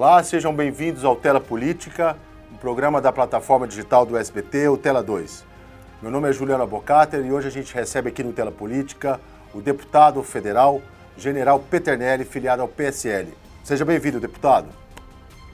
Olá, sejam bem-vindos ao Tela Política, um programa da plataforma digital do SBT, o Tela 2. Meu nome é Juliana Bocater e hoje a gente recebe aqui no Tela Política o deputado federal General Peternelli, filiado ao PSL. Seja bem-vindo, deputado.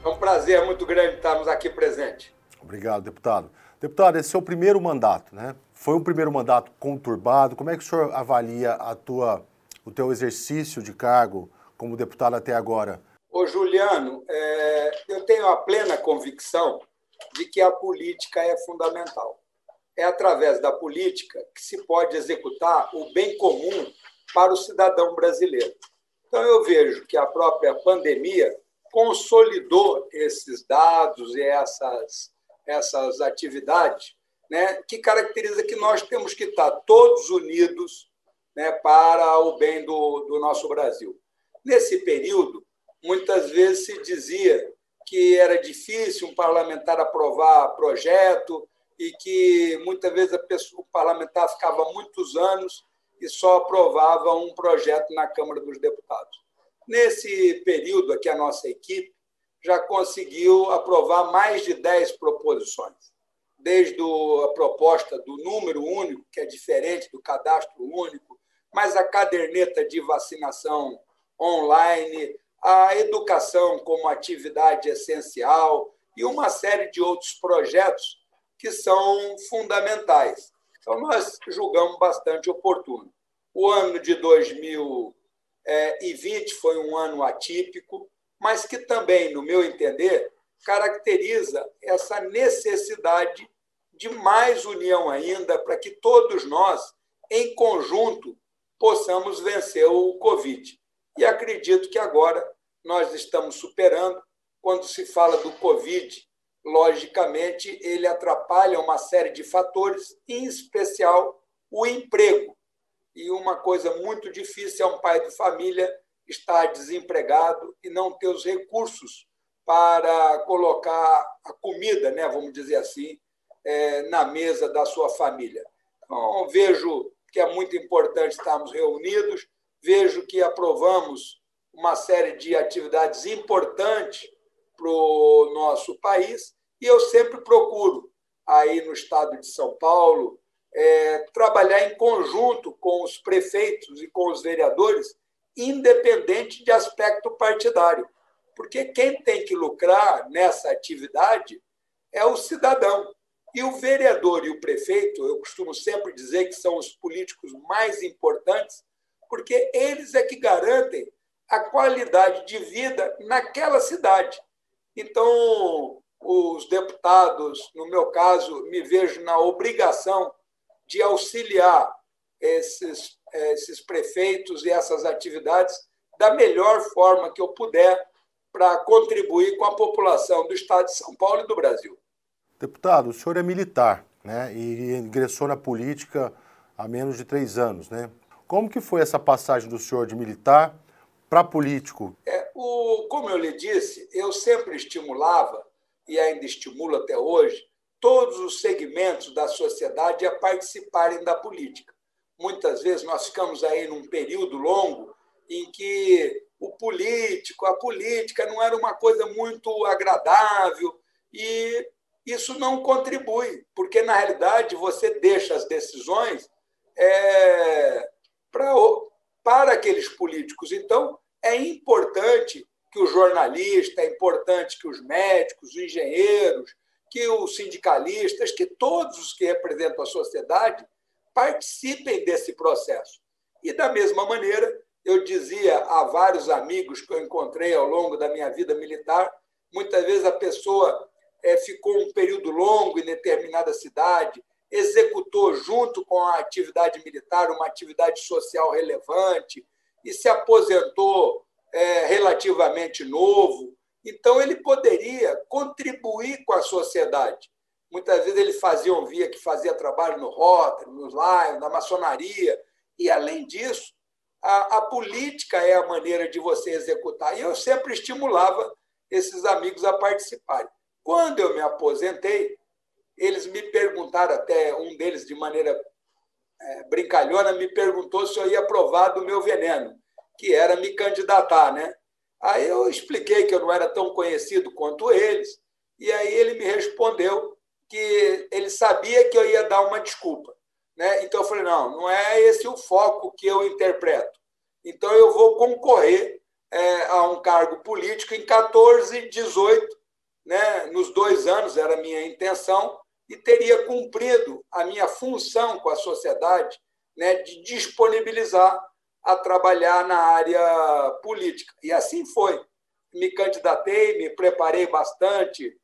É um prazer muito grande estarmos aqui presentes. Obrigado, deputado. Deputado, esse é o primeiro mandato, né? Foi um primeiro mandato conturbado. Como é que o senhor avalia a tua, o teu exercício de cargo como deputado até agora? Ô, Juliano, é, eu tenho a plena convicção de que a política é fundamental. É através da política que se pode executar o bem comum para o cidadão brasileiro. Então, eu vejo que a própria pandemia consolidou esses dados e essas, essas atividades, né, que caracteriza que nós temos que estar todos unidos né, para o bem do, do nosso Brasil. Nesse período, muitas vezes se dizia que era difícil um parlamentar aprovar projeto e que muitas vezes pessoa, o parlamentar ficava muitos anos e só aprovava um projeto na Câmara dos Deputados. Nesse período aqui, a nossa equipe já conseguiu aprovar mais de 10 proposições, desde a proposta do número único, que é diferente do cadastro único, mas a caderneta de vacinação online, a educação como atividade essencial e uma série de outros projetos que são fundamentais. Então, nós julgamos bastante oportuno. O ano de 2020 foi um ano atípico, mas que também, no meu entender, caracteriza essa necessidade de mais união ainda para que todos nós, em conjunto, possamos vencer o Covid. E acredito que agora nós estamos superando. Quando se fala do Covid, logicamente, ele atrapalha uma série de fatores, em especial o emprego. E uma coisa muito difícil é um pai de família estar desempregado e não ter os recursos para colocar a comida, né, vamos dizer assim, é, na mesa da sua família. Então, vejo que é muito importante estarmos reunidos, vejo que aprovamos uma série de atividades importantes para o nosso país e eu sempre procuro, aí no estado de São Paulo, é, trabalhar em conjunto com os prefeitos e com os vereadores, independente de aspecto partidário. Porque quem tem que lucrar nessa atividade é o cidadão. E o vereador e o prefeito, eu costumo sempre dizer que são os políticos mais importantes, porque eles é que garantem a qualidade de vida naquela cidade. Então, os deputados, no meu caso, me vejo na obrigação de auxiliar esses, esses prefeitos e essas atividades da melhor forma que eu puder para contribuir com a população do Estado de São Paulo e do Brasil. Deputado, o senhor é militar né, e ingressou na política há menos de três anos. Né? Como que foi essa passagem do senhor de militar para político? É, o, como eu lhe disse, eu sempre estimulava, e ainda estimulo até hoje, todos os segmentos da sociedade a participarem da política. Muitas vezes nós ficamos aí num período longo em que o político, a política não era uma coisa muito agradável e isso não contribui, porque na realidade você deixa as decisões é, para para aqueles políticos. Então, é importante que o jornalista, é importante que os médicos, os engenheiros, que os sindicalistas, que todos os que representam a sociedade participem desse processo. E, da mesma maneira, eu dizia a vários amigos que eu encontrei ao longo da minha vida militar, muitas vezes a pessoa é, ficou um período longo em determinada cidade, executou, junto com a atividade militar, uma atividade social relevante e se aposentou é, relativamente novo. Então, ele poderia contribuir com a sociedade. Muitas vezes ele fazia, via que fazia trabalho no Rotary, no Lion, na maçonaria. E, além disso, a, a política é a maneira de você executar. E eu sempre estimulava esses amigos a participarem. Quando eu me aposentei, eles me perguntaram, até um deles de maneira é, brincalhona, me perguntou se eu ia provar do meu veneno, que era me candidatar. Né? Aí eu expliquei que eu não era tão conhecido quanto eles, e aí ele me respondeu que ele sabia que eu ia dar uma desculpa. Né? Então eu falei: não, não é esse o foco que eu interpreto. Então eu vou concorrer é, a um cargo político em 14 e 18, né? nos dois anos era a minha intenção, e teria cumprido a minha função com a sociedade né? de disponibilizar a trabalhar na área política. E assim foi. Me candidatei, me preparei bastante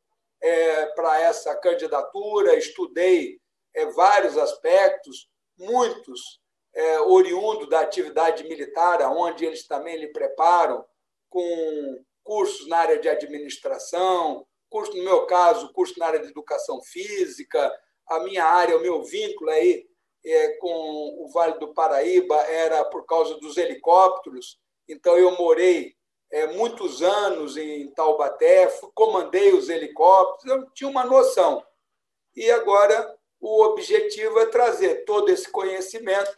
é, para essa candidatura, estudei é, vários aspectos, muitos é, oriundo da atividade militar, onde eles também lhe preparam com cursos na área de administração, curso, no meu caso, curso na área de educação física, a minha área, o meu vínculo aí é, com o Vale do Paraíba era por causa dos helicópteros. Então, eu morei é, muitos anos em Taubaté, comandei os helicópteros, eu tinha uma noção. E agora o objetivo é trazer todo esse conhecimento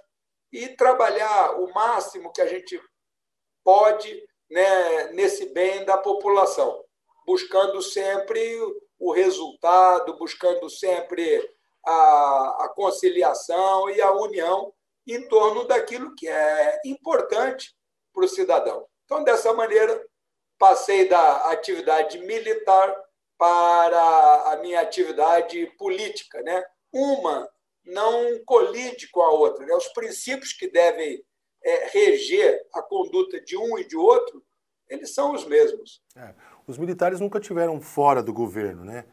e trabalhar o máximo que a gente pode né, nesse bem da população, buscando sempre o resultado, buscando sempre a, a conciliação e a união em torno daquilo que é importante para o cidadão. Então, dessa maneira, passei da atividade militar para a minha atividade política. Né? Uma não colide com a outra. Né? Os princípios que devem é, reger a conduta de um e de outro, eles são os mesmos. É, os militares nunca tiveram fora do governo, né?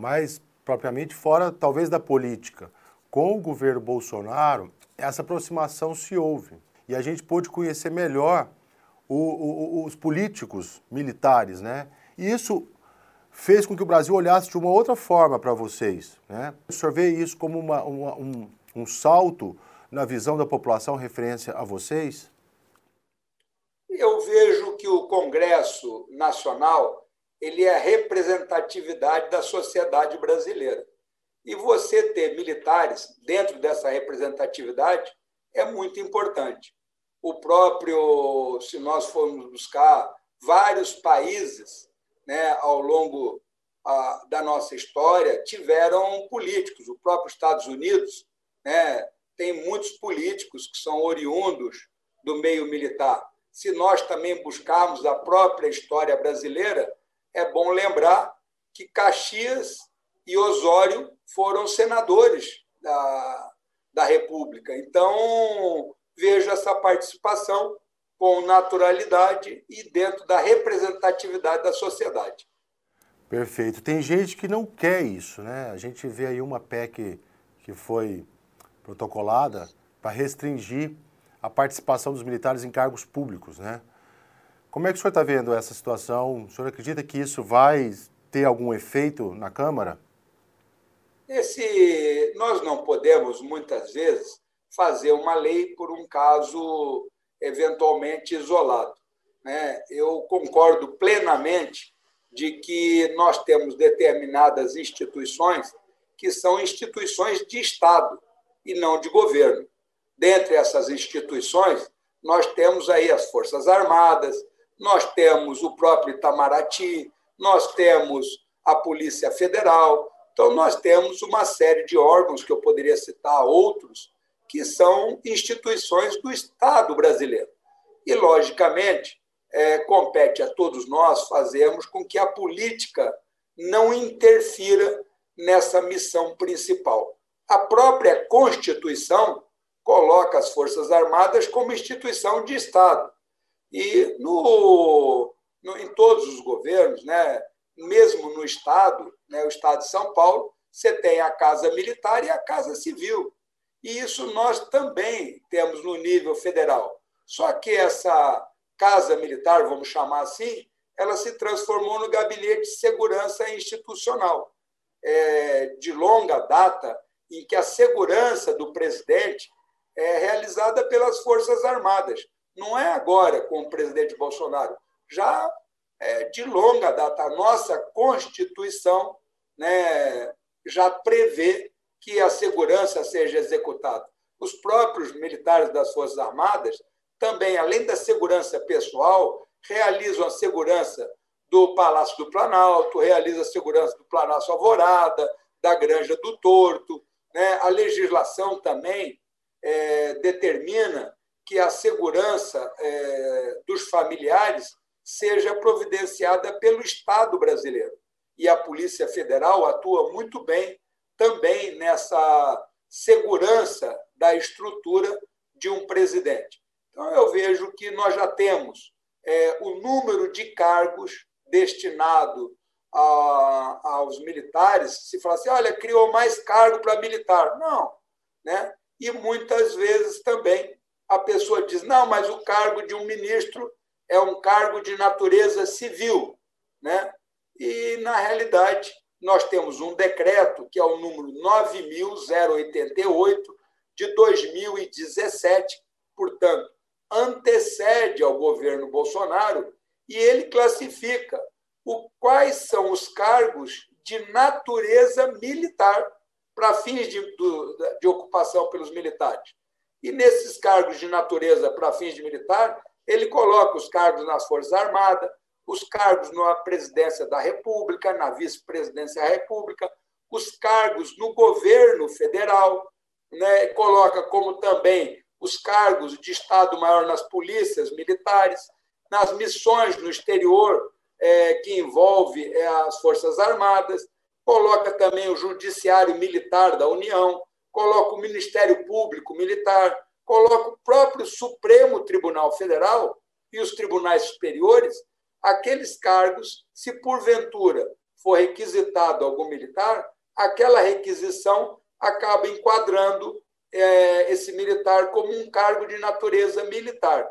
mas propriamente fora, talvez, da política. Com o governo Bolsonaro, essa aproximação se houve. E a gente pôde conhecer melhor o, o, os políticos militares, né? E isso fez com que o Brasil olhasse de uma outra forma para vocês, né? O senhor vê isso como uma, uma, um, um salto na visão da população referência a vocês? Eu vejo que o Congresso Nacional ele é a representatividade da sociedade brasileira. E você ter militares dentro dessa representatividade é muito importante. O próprio, se nós formos buscar vários países né, ao longo a, da nossa história, tiveram políticos. O próprio Estados Unidos né, tem muitos políticos que são oriundos do meio militar. Se nós também buscarmos a própria história brasileira, é bom lembrar que Caxias e Osório foram senadores da, da República. Então, vejo essa participação com naturalidade e dentro da representatividade da sociedade. Perfeito. Tem gente que não quer isso, né? A gente vê aí uma PEC que foi protocolada para restringir a participação dos militares em cargos públicos, né? Como é que o senhor está vendo essa situação? O senhor acredita que isso vai ter algum efeito na Câmara? Esse, nós não podemos, muitas vezes, fazer uma lei por um caso eventualmente isolado. Né? Eu concordo plenamente de que nós temos determinadas instituições que são instituições de Estado e não de governo. Dentre essas instituições, nós temos aí as Forças Armadas, nós temos o próprio Itamaraty, nós temos a Polícia Federal. Então, nós temos uma série de órgãos, que eu poderia citar outros, que são instituições do Estado brasileiro. E, logicamente, é, compete a todos nós fazermos com que a política não interfira nessa missão principal. A própria Constituição coloca as Forças Armadas como instituição de Estado. E no, no, em todos os governos, né, mesmo no Estado, né, o Estado de São Paulo, você tem a Casa Militar e a Casa Civil. E isso nós também temos no nível federal. Só que essa Casa Militar, vamos chamar assim, ela se transformou no Gabinete de Segurança Institucional, é, de longa data, em que a segurança do presidente é realizada pelas Forças Armadas. Não é agora com o presidente Bolsonaro, já é de longa data. A nossa Constituição né, já prevê que a segurança seja executada. Os próprios militares das Forças Armadas também, além da segurança pessoal, realizam a segurança do Palácio do Planalto, realiza a segurança do Palácio Alvorada, da Granja do Torto. Né? A legislação também é, determina que a segurança é, dos familiares seja providenciada pelo Estado brasileiro. E a Polícia Federal atua muito bem também nessa segurança da estrutura de um presidente. Então, eu vejo que nós já temos é, o número de cargos destinado a, aos militares. Se fala assim, olha, criou mais cargo para militar. Não. Né? E muitas vezes também a pessoa diz, não, mas o cargo de um ministro é um cargo de natureza civil. Né? E, na realidade, nós temos um decreto, que é o número 9.088, de 2017, portanto, antecede ao governo Bolsonaro e ele classifica o, quais são os cargos de natureza militar para fins de, de ocupação pelos militares. E nesses cargos de natureza para fins de militar, ele coloca os cargos nas Forças Armadas, os cargos na presidência da República, na vice-presidência da República, os cargos no governo federal, né? coloca como também os cargos de Estado-Maior nas polícias militares, nas missões no exterior, é, que envolve é, as Forças Armadas, coloca também o Judiciário Militar da União, coloca o Ministério Público Militar, coloca o próprio Supremo Tribunal Federal e os tribunais superiores, aqueles cargos, se porventura for requisitado algum militar, aquela requisição acaba enquadrando é, esse militar como um cargo de natureza militar.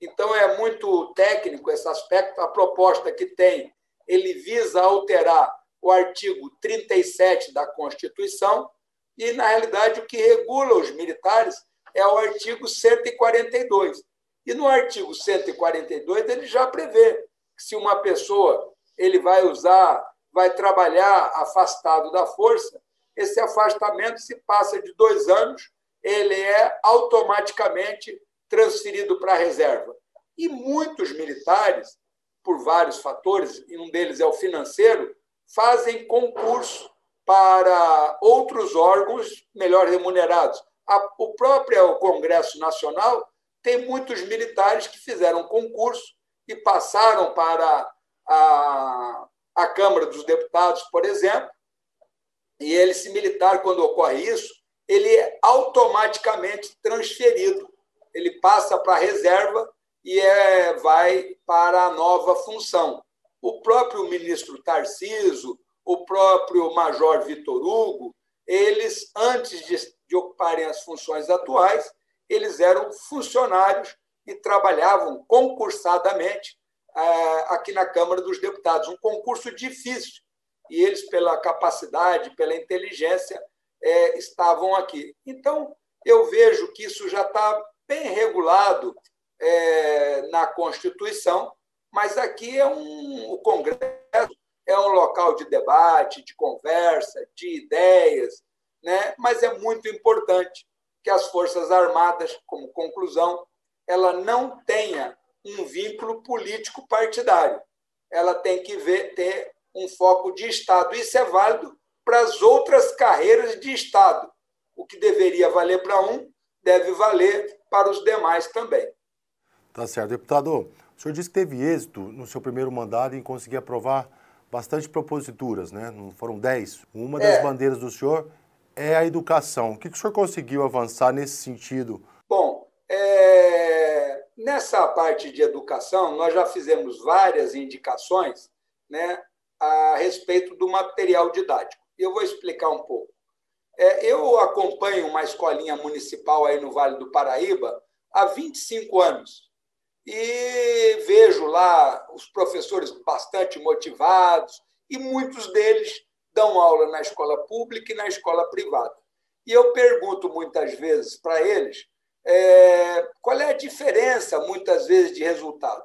Então, é muito técnico esse aspecto. A proposta que tem, ele visa alterar o artigo 37 da Constituição, e, na realidade, o que regula os militares é o artigo 142. E no artigo 142, ele já prevê que se uma pessoa ele vai usar, vai trabalhar afastado da força, esse afastamento se passa de dois anos, ele é automaticamente transferido para a reserva. E muitos militares, por vários fatores, e um deles é o financeiro, fazem concurso para outros órgãos melhor remunerados. O próprio Congresso Nacional tem muitos militares que fizeram concurso e passaram para a, a Câmara dos Deputados, por exemplo, e ele, esse militar, quando ocorre isso, ele é automaticamente transferido ele passa para a reserva e é, vai para a nova função. O próprio ministro Tarciso, o próprio Major Vitor Hugo, eles, antes de, de ocuparem as funções atuais, eles eram funcionários e trabalhavam concursadamente é, aqui na Câmara dos Deputados. Um concurso difícil. E eles, pela capacidade, pela inteligência, é, estavam aqui. Então, eu vejo que isso já está bem regulado é, na Constituição, mas aqui é um, o Congresso é um local de debate, de conversa, de ideias, né? mas é muito importante que as Forças Armadas, como conclusão, ela não tenha um vínculo político partidário. Ela tem que ver, ter um foco de Estado. Isso é válido para as outras carreiras de Estado. O que deveria valer para um, deve valer para os demais também. Tá certo. Deputado, o senhor disse que teve êxito no seu primeiro mandato em conseguir aprovar bastante proposituras, né? Não foram dez. Uma das é. bandeiras do senhor é a educação. O que, o senhor conseguiu avançar nesse sentido? Bom, é... nessa parte de educação, nós já fizemos várias indicações né, a respeito do material didático. E eu vou explicar um pouco. É, eu acompanho uma escolinha municipal aí no Vale do Paraíba há 25 anos e vejo lá os professores bastante motivados e muitos deles dão aula na escola pública e na escola privada. E eu pergunto muitas vezes para eles é, qual é a diferença, muitas vezes, de resultado.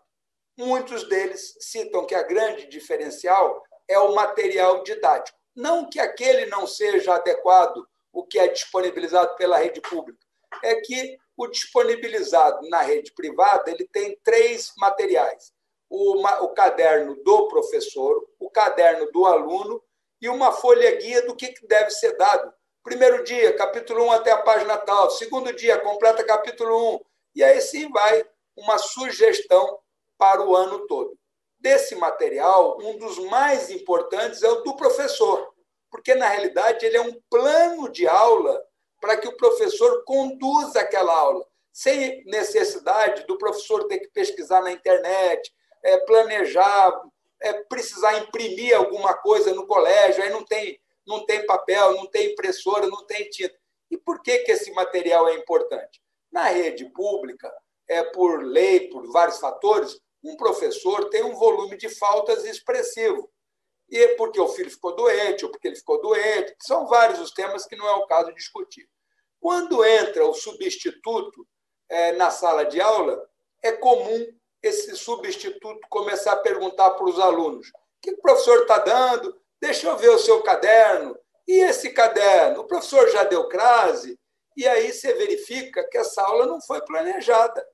Muitos deles citam que a grande diferencial é o material didático. Não que aquele não seja adequado, o que é disponibilizado pela rede pública, é que o disponibilizado na rede privada ele tem três materiais. o, o caderno do professor, o caderno do aluno e uma folha guia do que, deve ser dado. Primeiro dia, capítulo 1 até a página tal. Segundo dia, completa capítulo 1. E aí sim vai uma sugestão para o ano todo. Desse material, um dos mais importantes é o do professor, porque na realidade ele é um plano de aula para que o professor conduza aquela aula, sem necessidade do professor ter que pesquisar na internet, é, planejar, é, precisar imprimir alguma coisa no colégio, aí não tem, não tem papel, não tem impressora, não tem tinta. E por que, que esse material é importante? Na rede pública, é por lei, por vários fatores, um professor tem um volume de faltas expressivo. E porque o filho ficou doente, ou porque ele ficou doente, são vários os temas que não é o caso de discutir. Quando entra o substituto é, na sala de aula, é comum esse substituto começar a perguntar para os alunos: o que o professor está dando? Deixa eu ver o seu caderno. E esse caderno? O professor já deu crase? E aí você verifica que essa aula não foi planejada.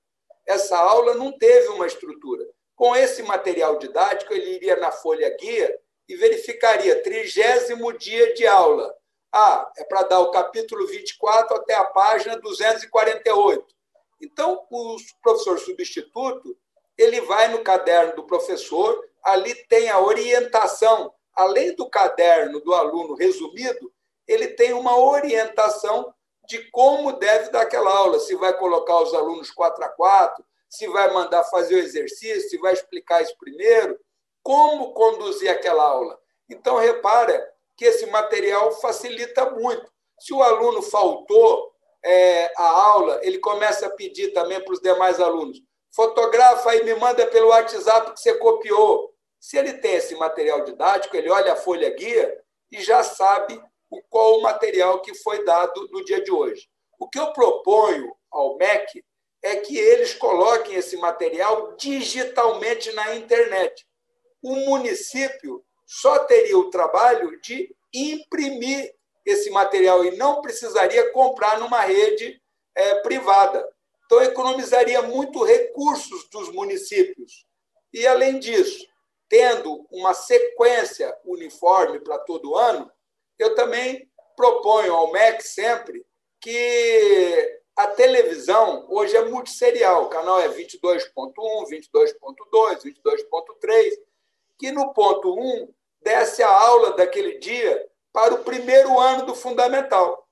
Essa aula não teve uma estrutura. Com esse material didático, ele iria na folha guia e verificaria trigésimo dia de aula. Ah, é para dar o capítulo 24 até a página 248. Então, o professor substituto ele vai no caderno do professor, ali tem a orientação, além do caderno do aluno resumido, ele tem uma orientação de como deve dar aquela aula, se vai colocar os alunos 4 a 4, se vai mandar fazer o exercício, se vai explicar isso primeiro, como conduzir aquela aula. Então, repara que esse material facilita muito. Se o aluno faltou é, a aula, ele começa a pedir também para os demais alunos: fotografa e me manda pelo WhatsApp que você copiou. Se ele tem esse material didático, ele olha a folha guia e já sabe qual o material que foi dado no dia de hoje. O que eu proponho ao MEC é que eles coloquem esse material digitalmente na internet. O município só teria o trabalho de imprimir esse material e não precisaria comprar numa rede é, privada. Então, economizaria muito recursos dos municípios. E, além disso, tendo uma sequência uniforme para todo ano, eu também proponho ao MEC sempre que a televisão hoje é multisserial. O canal é 22.1, 22.2, 22.3, que no ponto 1 desce a aula daquele dia para o primeiro ano do fundamental.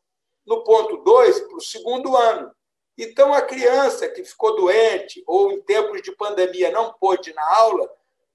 No ponto 2, para o segundo ano. Então, a criança que ficou doente ou em tempos de pandemia não pôde ir na aula,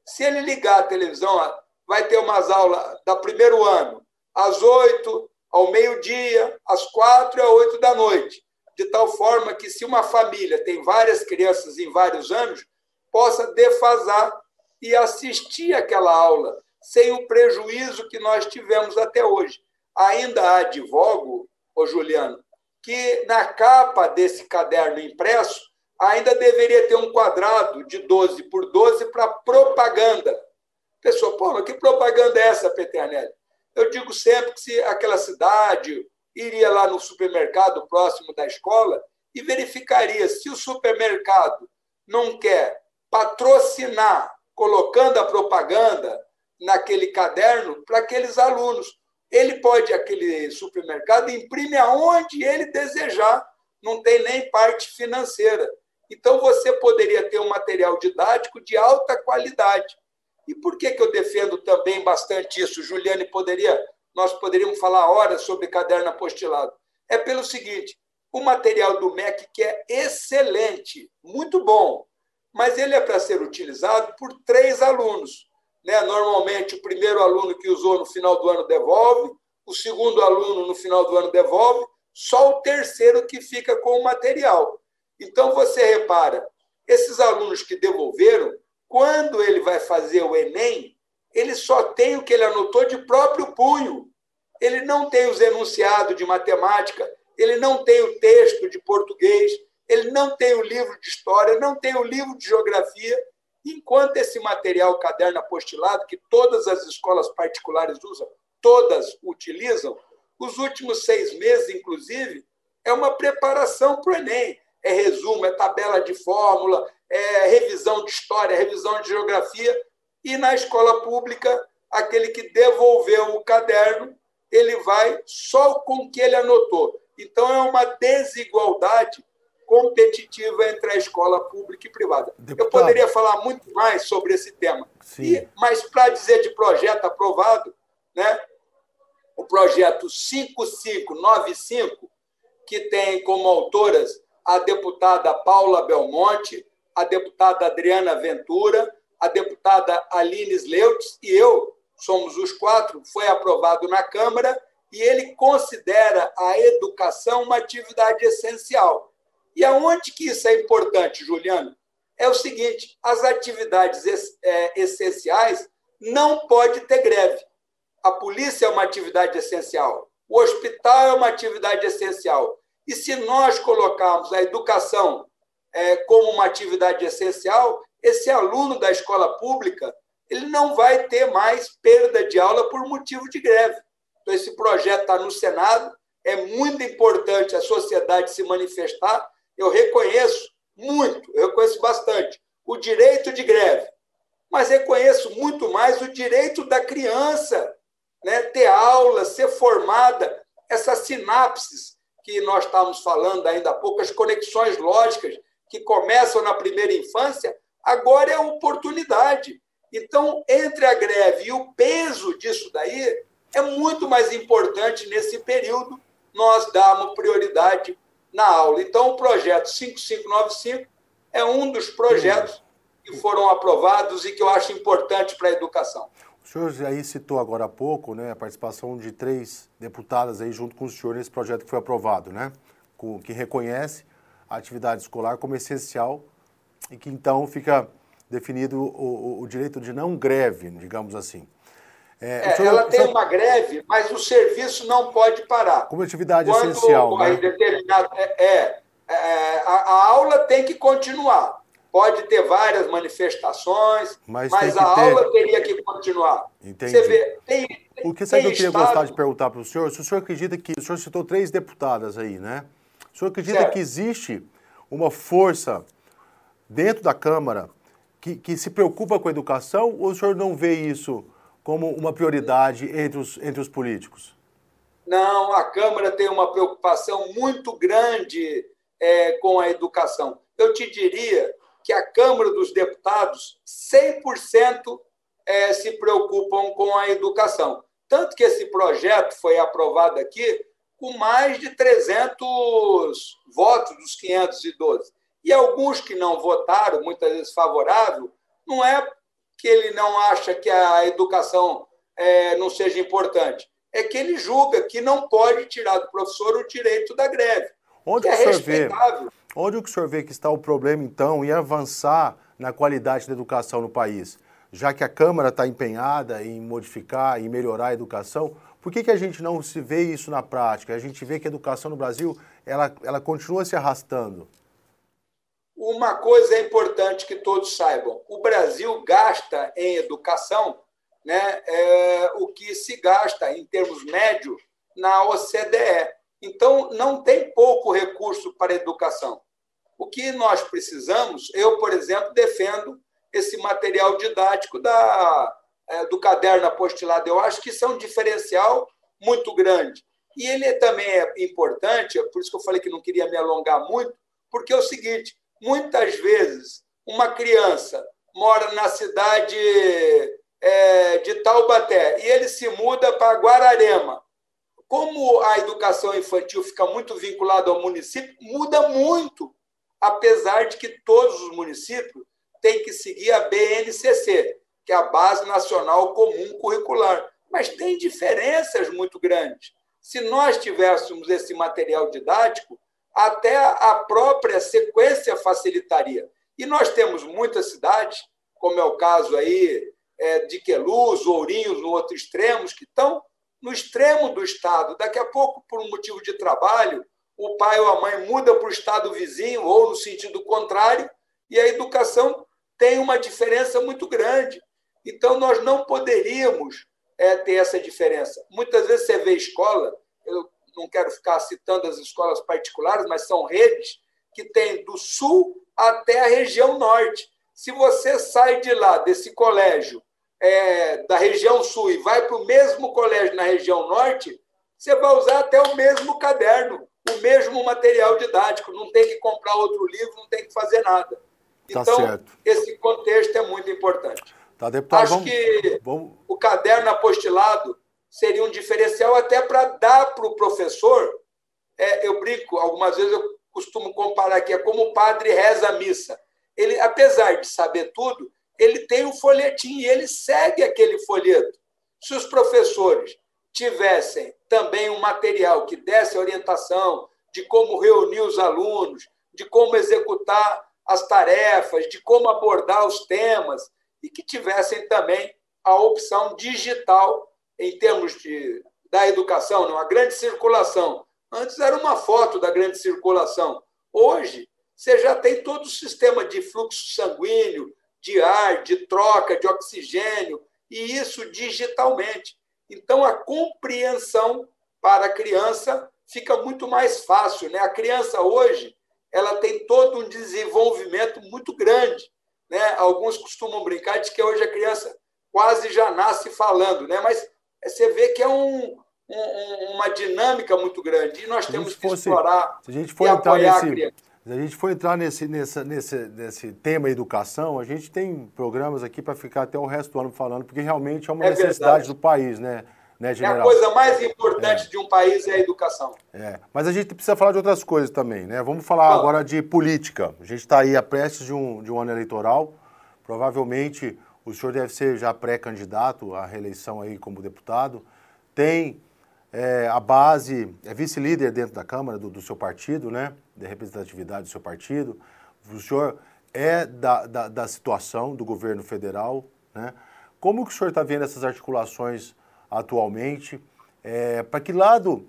se ele ligar a televisão, vai ter umas aulas da primeiro ano, às oito, ao meio-dia, às quatro e às oito da noite, de tal forma que, se uma família tem várias crianças em vários anos, possa defasar e assistir aquela aula sem o prejuízo que nós tivemos até hoje. Ainda advogo, ô Juliano, que na capa desse caderno impresso ainda deveria ter um quadrado de 12 por 12 para propaganda. Pessoa, pô, mas que propaganda é essa, Peternelli? Eu digo sempre que se aquela cidade iria lá no supermercado próximo da escola e verificaria se o supermercado não quer patrocinar, colocando a propaganda naquele caderno para aqueles alunos ele pode, aquele supermercado, imprime aonde ele desejar, não tem nem parte financeira. Então, você poderia ter um material didático de alta qualidade. E por que, que eu defendo também bastante isso? Juliane poderia, nós poderíamos falar horas sobre caderno apostilado. É pelo seguinte: o material do MEC que é excelente, muito bom, mas ele é para ser utilizado por três alunos. Né? Normalmente, o primeiro aluno que usou no final do ano devolve, o segundo aluno no final do ano devolve, só o terceiro que fica com o material. Então, você repara, esses alunos que devolveram, quando ele vai fazer o Enem, ele só tem o que ele anotou de próprio punho. Ele não tem os enunciados de matemática, ele não tem o texto de português, ele não tem o livro de história, não tem o livro de geografia, Enquanto esse material caderno apostilado, que todas as escolas particulares usam, todas utilizam, os últimos seis meses, inclusive, é uma preparação para o Enem. é resumo, é tabela de fórmula, é revisão de história, revisão de geografia. E na escola pública, aquele que devolveu o caderno, ele vai só com o que ele anotou. Então, é uma desigualdade competitiva entre a escola pública e privada. Deputado. Eu poderia falar muito mais sobre esse tema, e, mas para dizer de projeto aprovado, né, o projeto 5595, que tem como autoras a deputada Paula Belmonte, a deputada Adriana Ventura, a deputada Aline Sleutz e eu, somos os quatro, foi aprovado na Câmara e ele considera a educação uma atividade essencial. E aonde que isso é importante, Juliano? É o seguinte: as atividades é, essenciais não pode ter greve. A polícia é uma atividade essencial, o hospital é uma atividade essencial. E se nós colocarmos a educação é, como uma atividade essencial, esse aluno da escola pública ele não vai ter mais perda de aula por motivo de greve. Então, esse projeto está no Senado, é muito importante a sociedade se manifestar eu reconheço muito, eu reconheço bastante o direito de greve, mas reconheço muito mais o direito da criança né, ter aula, ser formada, essas sinapses que nós estávamos falando ainda há pouco, as conexões lógicas que começam na primeira infância, agora é oportunidade. Então, entre a greve e o peso disso daí, é muito mais importante nesse período nós darmos prioridade na aula. Então, o projeto 5595 é um dos projetos que foram aprovados e que eu acho importante para a educação. O senhor aí citou agora há pouco né, a participação de três deputadas aí junto com o senhor nesse projeto que foi aprovado, né? que reconhece a atividade escolar como essencial e que então fica definido o, o, o direito de não greve, digamos assim. É, senhor, ela tem senhor... uma greve, mas o serviço não pode parar. Como atividade Quando essencial. Né? Determinado, é, é, é a, a, aula tem que continuar. Pode ter várias manifestações, mas, mas a ter... aula teria que continuar. Entendi. Você vê, tem, o que sabe que eu queria estado... gostar de perguntar para o senhor? Se o senhor acredita que. O senhor citou três deputadas aí, né? O senhor acredita certo. que existe uma força dentro da Câmara que, que se preocupa com a educação ou o senhor não vê isso? Como uma prioridade entre os, entre os políticos? Não, a Câmara tem uma preocupação muito grande é, com a educação. Eu te diria que a Câmara dos Deputados, 100% é, se preocupam com a educação. Tanto que esse projeto foi aprovado aqui com mais de 300 votos dos 512. E alguns que não votaram, muitas vezes favorável, não é que ele não acha que a educação é, não seja importante. É que ele julga que não pode tirar do professor o direito da greve. Onde que é o senhor vê? Onde o senhor vê que está o problema, então, em avançar na qualidade da educação no país? Já que a Câmara está empenhada em modificar e melhorar a educação, por que, que a gente não se vê isso na prática? A gente vê que a educação no Brasil ela, ela continua se arrastando. Uma coisa é importante que todos saibam: o Brasil gasta em educação né, é, o que se gasta em termos médios na OCDE. Então, não tem pouco recurso para educação. O que nós precisamos, eu, por exemplo, defendo esse material didático da, é, do caderno apostilado. Eu acho que isso é um diferencial muito grande. E ele também é importante, é por isso que eu falei que não queria me alongar muito, porque é o seguinte: Muitas vezes, uma criança mora na cidade é, de Taubaté e ele se muda para Guararema. Como a educação infantil fica muito vinculada ao município, muda muito, apesar de que todos os municípios têm que seguir a BNCC, que é a Base Nacional Comum Curricular. Mas tem diferenças muito grandes. Se nós tivéssemos esse material didático, até a própria sequência facilitaria. E nós temos muitas cidades, como é o caso aí é, de Queluz, Ourinhos, no outro extremo, que estão no extremo do estado. Daqui a pouco, por um motivo de trabalho, o pai ou a mãe muda para o estado vizinho ou no sentido contrário, e a educação tem uma diferença muito grande. Então, nós não poderíamos é, ter essa diferença. Muitas vezes você vê escola, eu não quero ficar citando as escolas particulares, mas são redes que tem do sul até a região norte. Se você sai de lá, desse colégio, é, da região sul, e vai para o mesmo colégio na região norte, você vai usar até o mesmo caderno, o mesmo material didático, não tem que comprar outro livro, não tem que fazer nada. Tá então, certo. esse contexto é muito importante. Tá, deputado, Acho vamos, que vamos... o caderno apostilado seria um diferencial até para dar para o professor. É, eu brinco, algumas vezes eu costumo comparar que é como o padre reza a missa. Ele, apesar de saber tudo, ele tem um folhetim e ele segue aquele folheto. Se os professores tivessem também um material que desse orientação de como reunir os alunos, de como executar as tarefas, de como abordar os temas, e que tivessem também a opção digital em termos de, da educação, não? a grande circulação. Antes era uma foto da grande circulação. Hoje, você já tem todo o sistema de fluxo sanguíneo, de ar, de troca de oxigênio, e isso digitalmente. Então, a compreensão para a criança fica muito mais fácil. Né? A criança hoje ela tem todo um desenvolvimento muito grande. Né? Alguns costumam brincar de que hoje a criança quase já nasce falando, né? mas você vê que é um, um, uma dinâmica muito grande e nós temos que fosse, explorar se a gente for e entrar nesse, Se a gente for entrar nesse, nesse, nesse, nesse tema educação, a gente tem programas aqui para ficar até o resto do ano falando, porque realmente é uma é necessidade verdade. do país, né? Né? É a coisa mais importante é. de um país é a educação. É. Mas a gente precisa falar de outras coisas também, né? Vamos falar Bom. agora de política. A gente está aí a prestes de um, de um ano eleitoral. Provavelmente o senhor deve ser já pré-candidato à reeleição aí como deputado. Tem é, a base, é vice-líder dentro da Câmara do, do, seu partido, né? De representatividade do seu partido. O senhor é da, da, da situação do governo federal, né? Como que o senhor está vendo essas articulações atualmente. É, Para que lado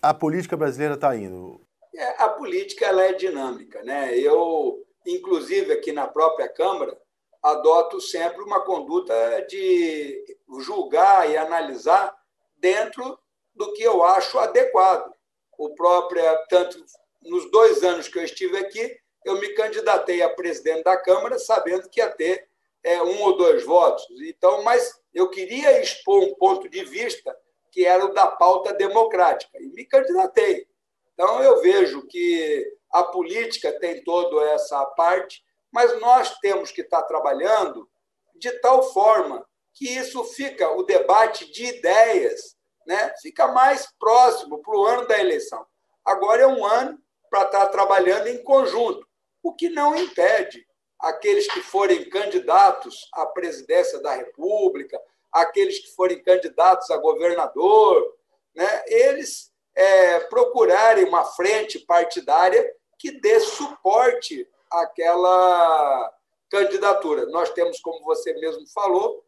a política brasileira está indo? É, a política ela é dinâmica. Né? Eu, inclusive, aqui na própria Câmara, adoto sempre uma conduta de julgar e analisar dentro do que eu acho adequado. O próprio, tanto nos dois anos que eu estive aqui, eu me candidatei a presidente da Câmara sabendo que ia ter é, um ou dois votos. Então, mas eu queria expor um ponto de vista que era o da pauta democrática e me candidatei. Então, eu vejo que a política tem toda essa parte, mas nós temos que estar trabalhando de tal forma que isso fica, o debate de ideias, né, fica mais próximo para o ano da eleição. Agora é um ano para estar trabalhando em conjunto, o que não impede aqueles que forem candidatos à presidência da República, aqueles que forem candidatos a governador, né, eles é, procurarem uma frente partidária que dê suporte àquela candidatura. Nós temos, como você mesmo falou,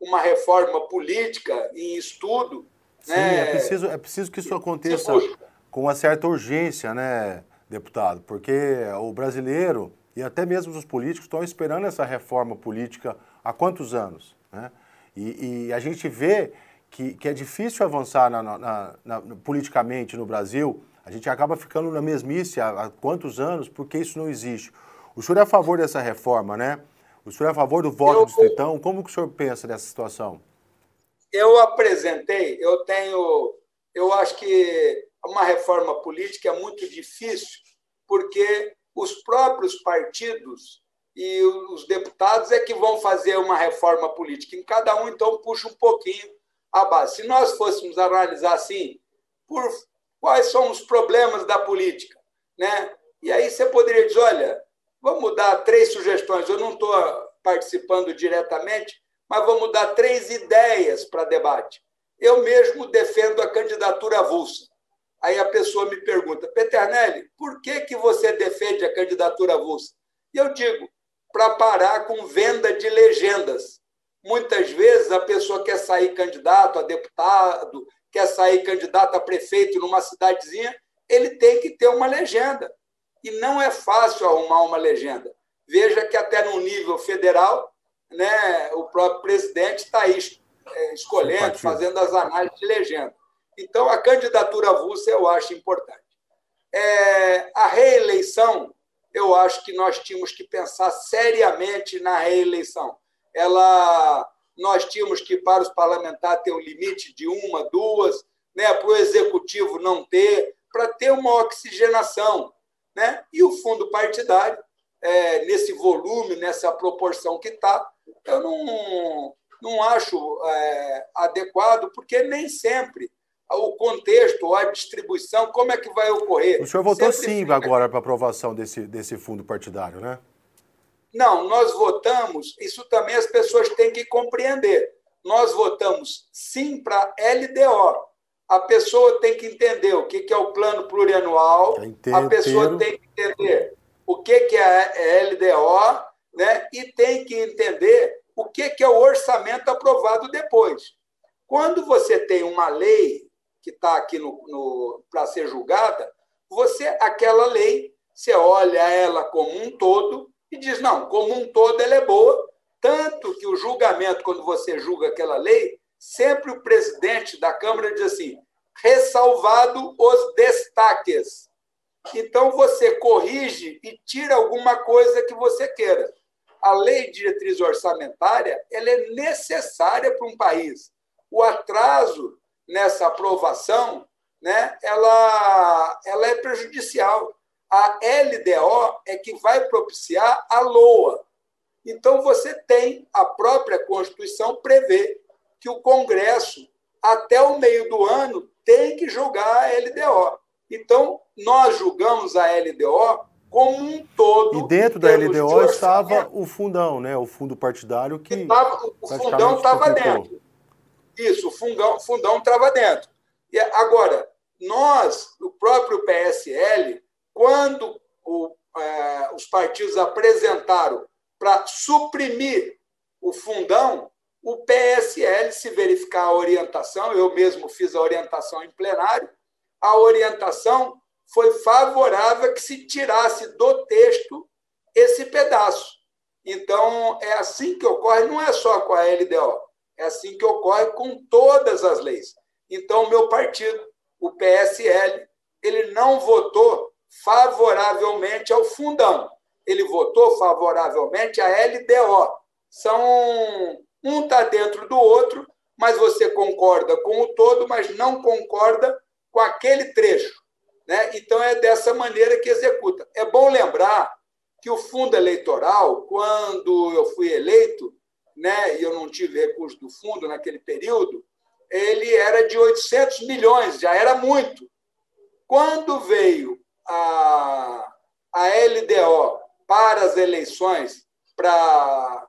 uma reforma política em estudo. Sim, né? é, preciso, é preciso que isso aconteça com uma certa urgência, né, deputado? Porque o brasileiro e até mesmo os políticos estão esperando essa reforma política há quantos anos? Né? E, e a gente vê que, que é difícil avançar na, na, na, politicamente no Brasil, a gente acaba ficando na mesmice há, há, quantos anos, porque isso não existe. O senhor é a favor dessa reforma, né? O senhor é a favor do voto eu, do distritão? Como que o senhor pensa dessa situação? Eu apresentei, eu tenho, eu acho que uma reforma política é muito difícil, porque os próprios partidos e os deputados é que vão fazer uma reforma política. Em cada um, então, puxa um pouquinho a base. Se nós fôssemos analisar assim, por quais são os problemas da política, né? E aí você poderia dizer, olha, vamos dar três sugestões. Eu não estou participando diretamente, mas vamos dar três ideias para debate. Eu mesmo defendo a candidatura avulsa. Aí a pessoa me pergunta, Peternelli, por que, que você defende a candidatura avulsa? E eu digo, para parar com venda de legendas. Muitas vezes a pessoa quer sair candidato a deputado, quer sair candidato a prefeito numa cidadezinha, ele tem que ter uma legenda. E não é fácil arrumar uma legenda. Veja que até no nível federal, né, o próprio presidente está aí é, escolhendo, fazendo as análises de legenda. Então, a candidatura avulsa eu acho importante. É, a reeleição eu acho que nós tínhamos que pensar seriamente na reeleição. Ela, nós tínhamos que, para os parlamentares, ter um limite de uma, duas, né, para o executivo não ter, para ter uma oxigenação. Né? E o fundo partidário, é, nesse volume, nessa proporção que está, eu não, não acho é, adequado, porque nem sempre o contexto, a distribuição, como é que vai ocorrer. O senhor votou sempre sim fica... agora para aprovação desse, desse fundo partidário, né? Não, nós votamos, isso também as pessoas têm que compreender. Nós votamos sim para LDO. A pessoa tem que entender o que é o plano plurianual, a pessoa tem que entender o que é a LDO, né? e tem que entender o que é o orçamento aprovado depois. Quando você tem uma lei que está aqui no, no para ser julgada, você, aquela lei, você olha ela como um todo e diz, não, como um todo ela é boa, tanto que o julgamento, quando você julga aquela lei, sempre o presidente da Câmara diz assim, ressalvado os destaques. Então, você corrige e tira alguma coisa que você queira. A lei de diretriz orçamentária ela é necessária para um país. O atraso nessa aprovação, né, ela, ela é prejudicial. A LDO é que vai propiciar a LOA. Então, você tem, a própria Constituição prevê que o Congresso, até o meio do ano, tem que julgar a LDO. Então, nós julgamos a LDO como um todo. E dentro da LDO estava o fundão, né? o fundo partidário que. Tava, o fundão estava dentro. Isso, o fundão, fundão estava dentro. E agora, nós, o próprio PSL, quando o, é, os partidos apresentaram para suprimir o fundão, o PSL, se verificar a orientação, eu mesmo fiz a orientação em plenário, a orientação foi favorável que se tirasse do texto esse pedaço. Então, é assim que ocorre, não é só com a LDO, é assim que ocorre com todas as leis. Então, meu partido, o PSL, ele não votou favoravelmente ao fundão, ele votou favoravelmente à LDO. São um está dentro do outro, mas você concorda com o todo, mas não concorda com aquele trecho. Né? Então, é dessa maneira que executa. É bom lembrar que o fundo eleitoral, quando eu fui eleito, né, e eu não tive recurso do fundo naquele período, ele era de 800 milhões, já era muito. Quando veio a, a LDO para as eleições para,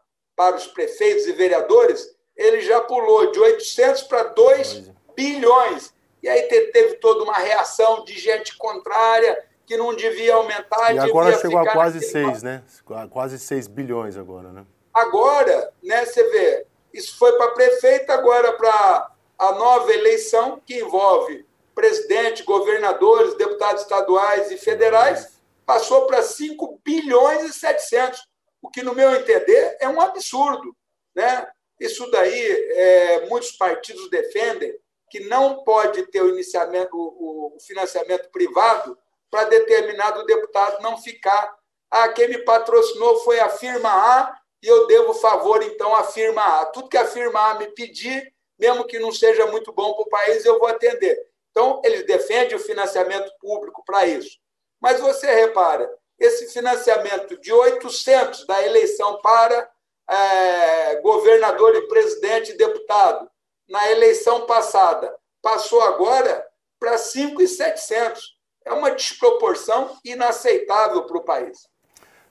para os prefeitos e vereadores, ele já pulou de 800 para 2 é. bilhões. E aí teve toda uma reação de gente contrária, que não devia aumentar. E agora chegou a quase 6, né? Quase 6 bilhões agora, né? Agora, né, você vê, isso foi para prefeito, agora para a nova eleição, que envolve presidente, governadores, deputados estaduais e federais, passou para 5 bilhões e 700, o que, no meu entender, é um absurdo. Né? Isso daí, é, muitos partidos defendem que não pode ter o, iniciamento, o, o financiamento privado para determinado deputado não ficar. Ah, quem me patrocinou foi a firma A e eu devo favor, então, à firma A. Tudo que a firma A me pedir, mesmo que não seja muito bom para o país, eu vou atender. Então, eles defendem o financiamento público para isso. Mas você repara, esse financiamento de 800 da eleição para é, governador e presidente e deputado, na eleição passada, passou agora para 5,700. É uma desproporção inaceitável para o país.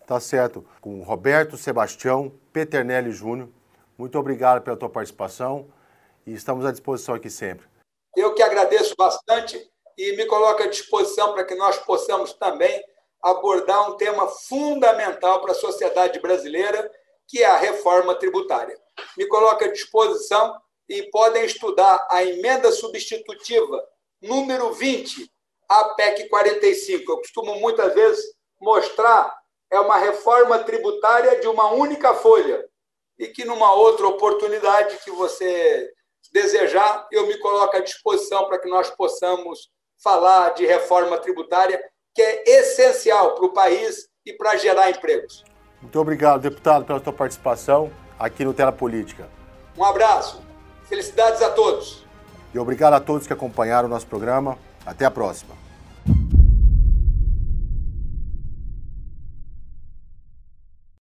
Tá certo. Com Roberto Sebastião Peternelli Júnior. Muito obrigado pela tua participação e estamos à disposição aqui sempre. Eu que agradeço bastante e me coloco à disposição para que nós possamos também abordar um tema fundamental para a sociedade brasileira, que é a reforma tributária. Me coloco à disposição e podem estudar a emenda substitutiva número 20 à PEC 45. Eu costumo muitas vezes mostrar é uma reforma tributária de uma única folha e que numa outra oportunidade que você desejar, eu me coloco à disposição para que nós possamos falar de reforma tributária, que é essencial para o país e para gerar empregos. Muito obrigado, deputado, pela sua participação aqui no Tela Política. Um abraço. Felicidades a todos. E obrigado a todos que acompanharam o nosso programa. Até a próxima.